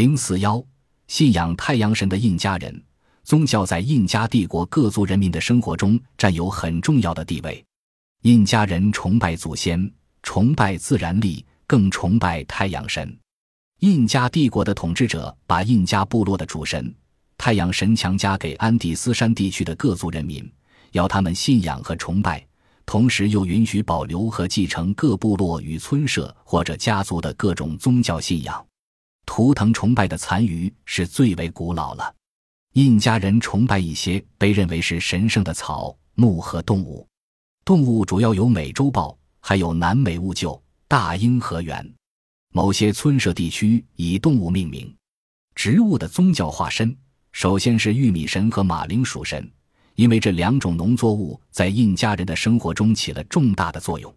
零四幺，信仰太阳神的印加人宗教在印加帝国各族人民的生活中占有很重要的地位。印加人崇拜祖先，崇拜自然力，更崇拜太阳神。印加帝国的统治者把印加部落的主神太阳神强加给安第斯山地区的各族人民，要他们信仰和崇拜，同时又允许保留和继承各部落与村社或者家族的各种宗教信仰。图腾崇拜的残余是最为古老了。印加人崇拜一些被认为是神圣的草木和动物。动物主要有美洲豹，还有南美兀鹫、大鹰和猿。某些村社地区以动物命名。植物的宗教化身，首先是玉米神和马铃薯神，因为这两种农作物在印加人的生活中起了重大的作用。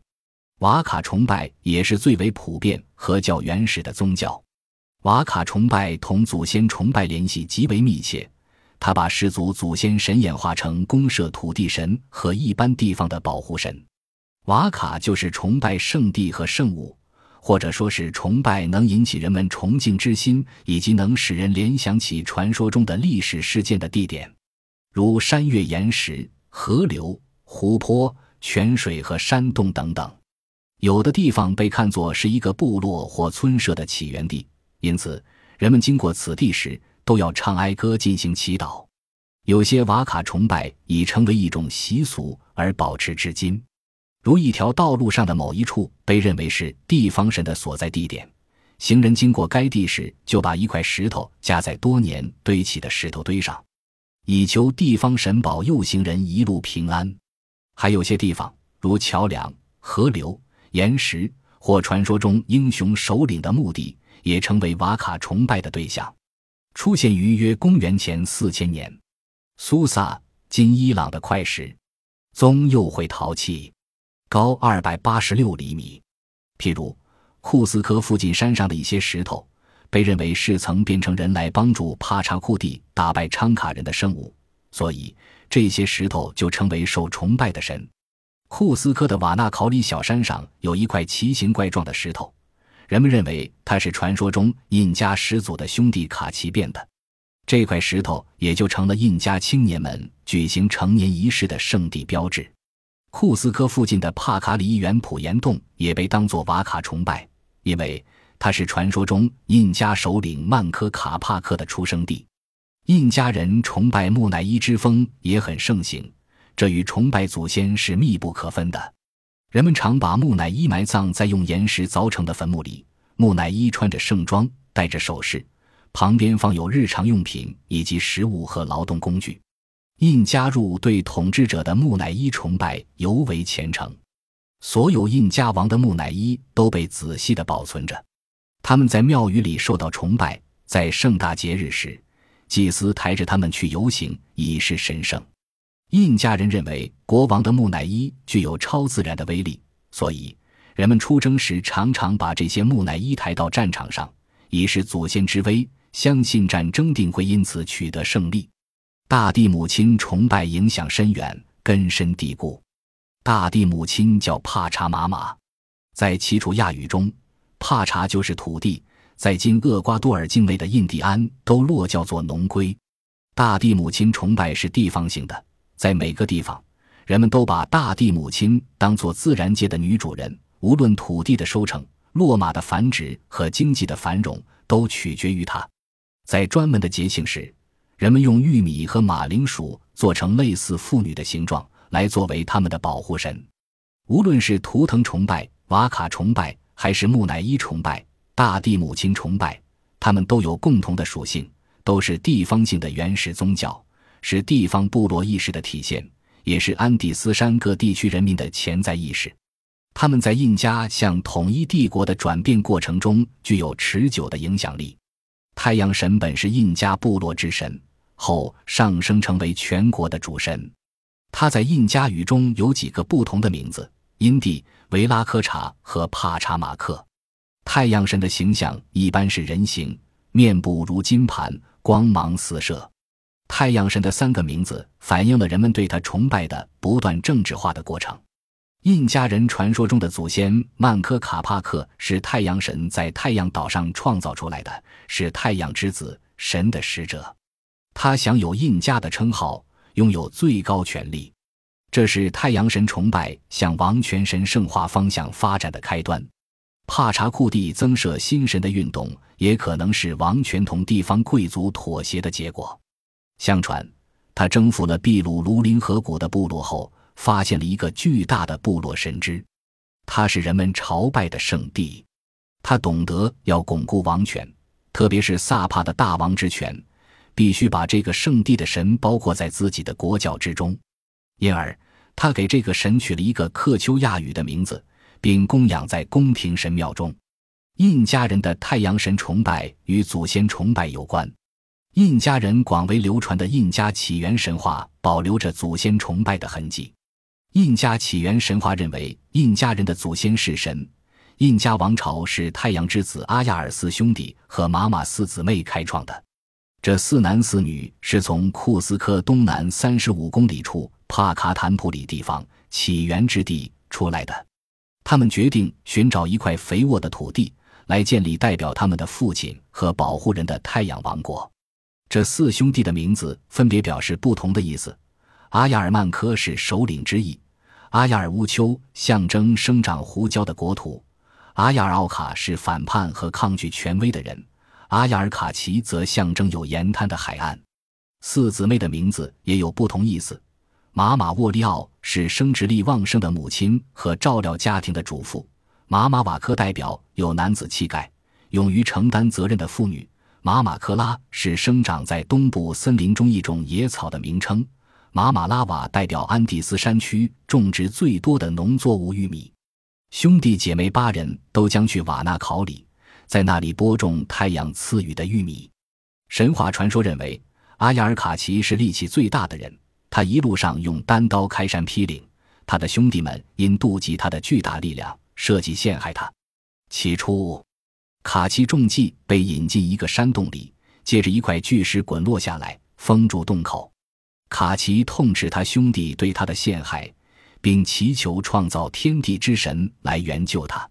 瓦卡崇拜也是最为普遍和较原始的宗教。瓦卡崇拜同祖先崇拜联系极为密切。他把氏族祖先神演化成公社土地神和一般地方的保护神，瓦卡就是崇拜圣地和圣物，或者说是崇拜能引起人们崇敬之心以及能使人联想起传说中的历史事件的地点，如山岳岩石、河流、湖泊、泉水和山洞等等。有的地方被看作是一个部落或村社的起源地，因此人们经过此地时。都要唱哀歌进行祈祷，有些瓦卡崇拜已成为一种习俗而保持至今。如一条道路上的某一处被认为是地方神的所在地点，行人经过该地时就把一块石头架在多年堆起的石头堆上，以求地方神保佑行人一路平安。还有些地方，如桥梁、河流、岩石或传说中英雄首领的墓地，也成为瓦卡崇拜的对象。出现于约公元前四千年，苏萨今伊朗的块石，棕釉会陶器，高二百八十六厘米。譬如库斯科附近山上的一些石头，被认为是曾变成人来帮助帕查库蒂打败昌卡人的生物，所以这些石头就成为受崇拜的神。库斯科的瓦纳考里小山上有一块奇形怪状的石头。人们认为它是传说中印加始祖的兄弟卡奇变的，这块石头也就成了印加青年们举行成年仪式的圣地标志。库斯科附近的帕卡里原普岩洞也被当作瓦卡崇拜，因为它是传说中印加首领曼科卡帕克的出生地。印加人崇拜木乃伊之风也很盛行，这与崇拜祖先是密不可分的。人们常把木乃伊埋葬在用岩石凿成的坟墓里。木乃伊穿着盛装，戴着首饰，旁边放有日常用品以及食物和劳动工具。印加入对统治者的木乃伊崇拜尤为虔诚。所有印加王的木乃伊都被仔细地保存着。他们在庙宇里受到崇拜，在盛大节日时，祭司抬着他们去游行，以示神圣。印加人认为国王的木乃伊具有超自然的威力，所以人们出征时常常把这些木乃伊抬到战场上，以示祖先之威，相信战争定会因此取得胜利。大地母亲崇拜影响深远，根深蒂固。大地母亲叫帕查玛玛，在奇楚亚语中，帕查就是土地，在今厄瓜多尔境内的印第安都落叫做农龟。大地母亲崇拜是地方性的。在每个地方，人们都把大地母亲当作自然界的女主人。无论土地的收成、骆马的繁殖和经济的繁荣，都取决于她。在专门的节庆时，人们用玉米和马铃薯做成类似妇女的形状，来作为他们的保护神。无论是图腾崇拜、瓦卡崇拜，还是木乃伊崇拜、大地母亲崇拜，它们都有共同的属性，都是地方性的原始宗教。是地方部落意识的体现，也是安第斯山各地区人民的潜在意识。他们在印加向统一帝国的转变过程中具有持久的影响力。太阳神本是印加部落之神，后上升成为全国的主神。他在印加语中有几个不同的名字：因地、维拉科查和帕查马克。太阳神的形象一般是人形，面部如金盘，光芒四射。太阳神的三个名字反映了人们对他崇拜的不断政治化的过程。印加人传说中的祖先曼科卡帕克是太阳神在太阳岛上创造出来的，是太阳之子，神的使者。他享有印加的称号，拥有最高权力。这是太阳神崇拜向王权神圣化方向发展的开端。帕查库蒂增设新神的运动，也可能是王权同地方贵族妥协的结果。相传，他征服了秘鲁卢林河谷的部落后，发现了一个巨大的部落神祗，它是人们朝拜的圣地。他懂得要巩固王权，特别是萨帕的大王之权，必须把这个圣地的神包括在自己的国教之中。因而，他给这个神取了一个克丘亚语的名字。并供养在宫廷神庙中。印加人的太阳神崇拜与祖先崇拜有关。印加人广为流传的印加起源神话保留着祖先崇拜的痕迹。印加起源神话认为，印加人的祖先是神。印加王朝是太阳之子阿亚尔四兄弟和玛玛四姊妹开创的。这四男四女是从库斯科东南三十五公里处帕卡坦普里地方起源之地出来的。他们决定寻找一块肥沃的土地，来建立代表他们的父亲和保护人的太阳王国。这四兄弟的名字分别表示不同的意思。阿亚尔曼科是首领之意，阿亚尔乌丘象征生长胡椒的国土，阿亚尔奥卡是反叛和抗拒权威的人，阿亚尔卡奇则象征有盐滩的海岸。四姊妹的名字也有不同意思。马马沃利奥是生殖力旺盛的母亲和照料家庭的主妇。马马瓦科代表有男子气概、勇于承担责任的妇女。马马科拉是生长在东部森林中一种野草的名称。马马拉瓦代表安第斯山区种植最多的农作物玉米。兄弟姐妹八人都将去瓦纳考里，在那里播种太阳赐予的玉米。神话传说认为，阿亚尔卡奇是力气最大的人。他一路上用单刀开山劈岭，他的兄弟们因妒忌他的巨大力量，设计陷害他。起初，卡奇中计被引进一个山洞里，接着一块巨石滚落下来，封住洞口。卡奇痛斥他兄弟对他的陷害，并祈求创造天地之神来援救他。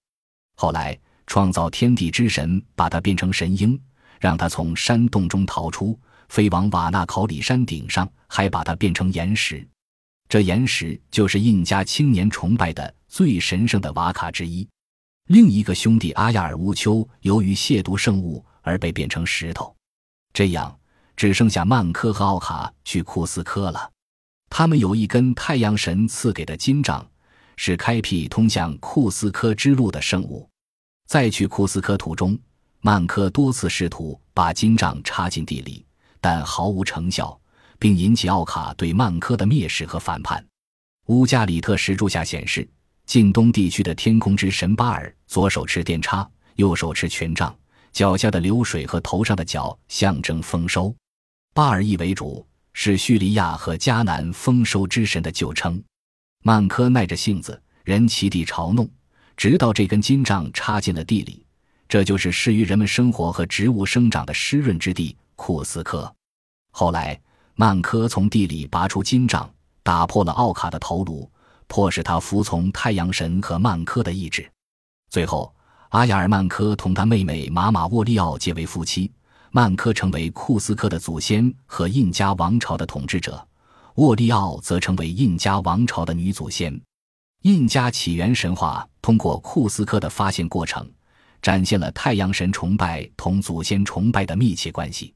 后来，创造天地之神把他变成神鹰，让他从山洞中逃出。飞往瓦纳考里山顶上，还把它变成岩石。这岩石就是印加青年崇拜的最神圣的瓦卡之一。另一个兄弟阿亚尔乌丘由于亵渎圣物而被变成石头。这样，只剩下曼科和奥卡去库斯科了。他们有一根太阳神赐给的金杖，是开辟通向库斯科之路的圣物。在去库斯科途中，曼科多次试图把金杖插进地里。但毫无成效，并引起奥卡对曼科的蔑视和反叛。乌加里特石柱下显示，近东地区的天空之神巴尔左手持电叉，右手持权杖，脚下的流水和头上的角象征丰收。巴尔意为主，是叙利亚和迦南丰收之神的旧称。曼科耐着性子，人齐地嘲弄，直到这根金杖插进了地里。这就是适于人们生活和植物生长的湿润之地。库斯科，后来曼科从地里拔出金杖，打破了奥卡的头颅，迫使他服从太阳神和曼科的意志。最后，阿亚尔曼科同他妹妹玛玛沃利奥结为夫妻，曼科成为库斯科的祖先和印加王朝的统治者，沃利奥则成为印加王朝的女祖先。印加起源神话通过库斯科的发现过程，展现了太阳神崇拜同祖先崇拜的密切关系。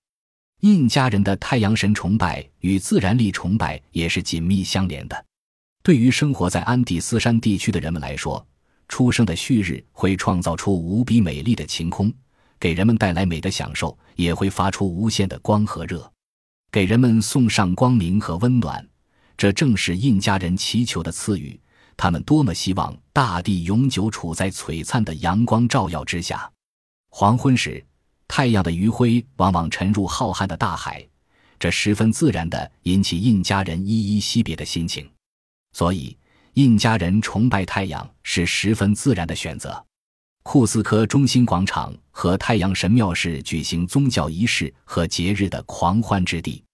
印加人的太阳神崇拜与自然力崇拜也是紧密相连的。对于生活在安第斯山地区的人们来说，出生的旭日会创造出无比美丽的晴空，给人们带来美的享受，也会发出无限的光和热，给人们送上光明和温暖。这正是印加人祈求的赐予。他们多么希望大地永久处在璀璨的阳光照耀之下。黄昏时。太阳的余晖往往沉入浩瀚的大海，这十分自然地引起印加人依依惜别的心情，所以印加人崇拜太阳是十分自然的选择。库斯科中心广场和太阳神庙是举行宗教仪式和节日的狂欢之地。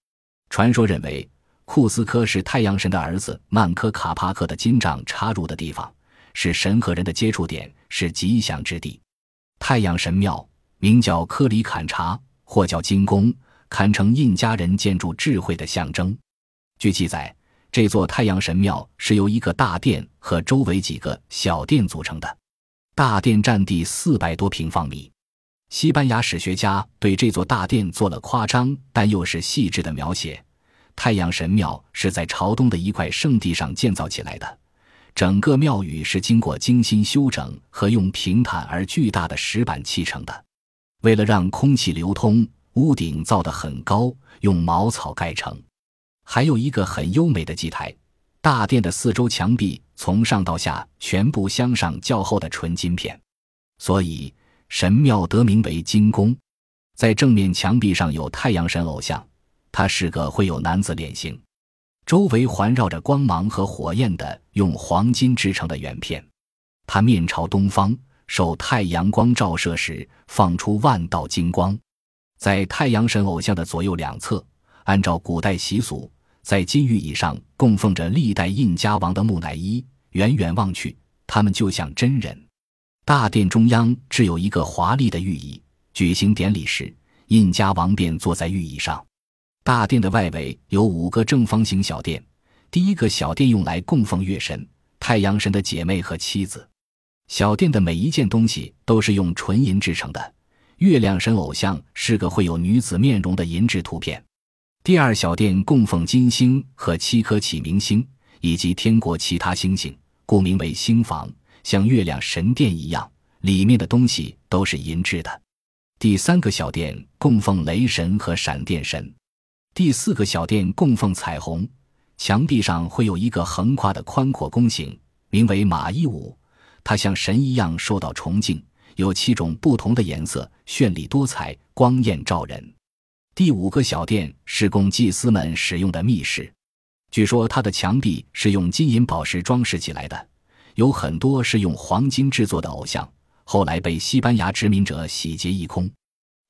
传说认为，库斯科是太阳神的儿子曼科卡帕克的金杖插入的地方，是神和人的接触点，是吉祥之地。太阳神庙名叫科里坎察，或叫金宫，堪称印加人建筑智慧的象征。据记载，这座太阳神庙是由一个大殿和周围几个小殿组成的，大殿占地四百多平方米。西班牙史学家对这座大殿做了夸张但又是细致的描写。太阳神庙是在朝东的一块圣地上建造起来的，整个庙宇是经过精心修整和用平坦而巨大的石板砌成的。为了让空气流通，屋顶造得很高，用茅草盖成。还有一个很优美的祭台。大殿的四周墙壁从上到下全部镶上较厚的纯金片，所以。神庙得名为金宫，在正面墙壁上有太阳神偶像，他是个会有男子脸型，周围环绕着光芒和火焰的用黄金制成的圆片，他面朝东方，受太阳光照射时放出万道金光。在太阳神偶像的左右两侧，按照古代习俗，在金玉椅上供奉着历代印加王的木乃伊，远远望去，他们就像真人。大殿中央置有一个华丽的御椅，举行典礼时，印加王便坐在御椅上。大殿的外围有五个正方形小殿，第一个小殿用来供奉月神、太阳神的姐妹和妻子。小殿的每一件东西都是用纯银制成的，月亮神偶像是个会有女子面容的银质图片。第二小殿供奉金星和七颗启明星，以及天国其他星星，故名为星房。像月亮神殿一样，里面的东西都是银制的。第三个小殿供奉雷神和闪电神，第四个小殿供奉彩虹。墙壁上会有一个横跨的宽阔弓形，名为马伊舞，它像神一样受到崇敬，有七种不同的颜色，绚丽多彩，光艳照人。第五个小殿是供祭司们使用的密室，据说它的墙壁是用金银宝石装饰起来的。有很多是用黄金制作的偶像，后来被西班牙殖民者洗劫一空。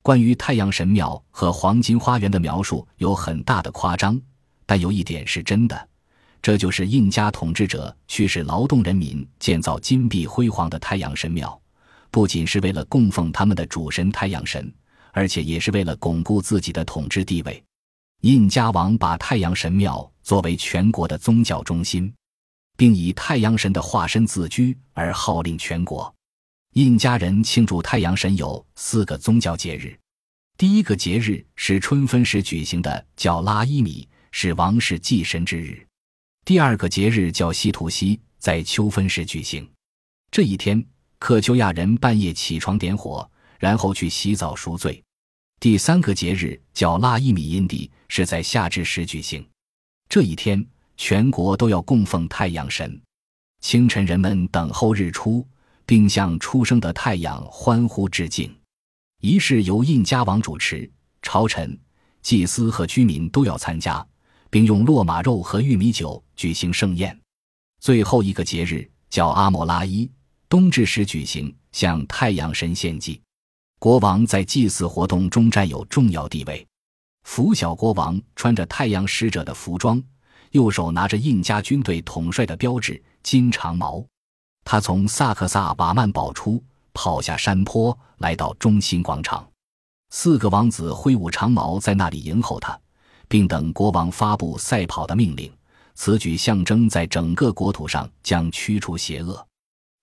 关于太阳神庙和黄金花园的描述有很大的夸张，但有一点是真的，这就是印加统治者驱使劳动人民建造金碧辉煌的太阳神庙，不仅是为了供奉他们的主神太阳神，而且也是为了巩固自己的统治地位。印加王把太阳神庙作为全国的宗教中心。并以太阳神的化身自居，而号令全国。印加人庆祝太阳神有四个宗教节日。第一个节日是春分时举行的，叫拉伊米，是王室祭神之日。第二个节日叫西图西，在秋分时举行。这一天，克丘亚人半夜起床点火，然后去洗澡赎罪。第三个节日叫拉伊米因迪，是在夏至时举行。这一天。全国都要供奉太阳神。清晨，人们等候日出，并向出生的太阳欢呼致敬。仪式由印加王主持，朝臣、祭司和居民都要参加，并用骆马肉和玉米酒举行盛宴。最后一个节日叫阿莫拉伊，冬至时举行，向太阳神献祭。国王在祭祀活动中占有重要地位。拂晓国王穿着太阳使者的服装。右手拿着印加军队统帅的标志金长矛，他从萨克萨瓦曼堡出，跑下山坡，来到中心广场。四个王子挥舞长矛在那里迎候他，并等国王发布赛跑的命令。此举象征在整个国土上将驱除邪恶。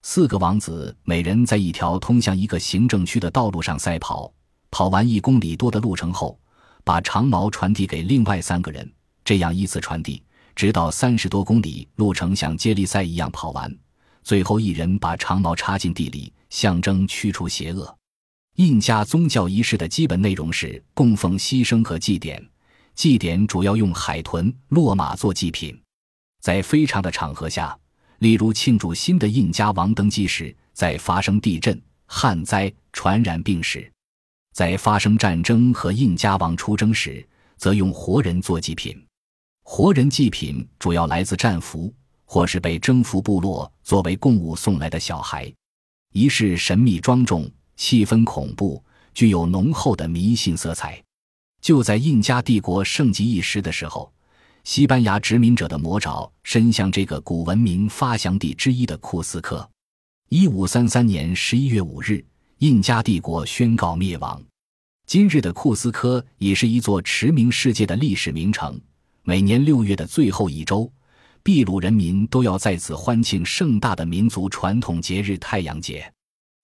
四个王子每人在一条通向一个行政区的道路上赛跑，跑完一公里多的路程后，把长矛传递给另外三个人，这样依次传递。直到三十多公里路程像接力赛一样跑完，最后一人把长矛插进地里，象征驱除邪恶。印加宗教仪式的基本内容是供奉牺牲和祭典，祭典主要用海豚、骆马做祭品。在非常的场合下，例如庆祝新的印加王登基时，在发生地震、旱灾、传染病时，在发生战争和印加王出征时，则用活人做祭品。活人祭品主要来自战俘，或是被征服部落作为贡物送来的小孩。仪式神秘庄重，气氛恐怖，具有浓厚的迷信色彩。就在印加帝国盛极一时的时候，西班牙殖民者的魔爪伸向这个古文明发祥地之一的库斯科。一五三三年十一月五日，印加帝国宣告灭亡。今日的库斯科已是一座驰名世界的历史名城。每年六月的最后一周，秘鲁人民都要在此欢庆盛大的民族传统节日——太阳节。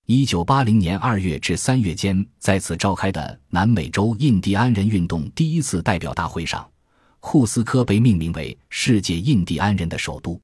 一九八零年二月至三月间，在此召开的南美洲印第安人运动第一次代表大会上，库斯科被命名为世界印第安人的首都。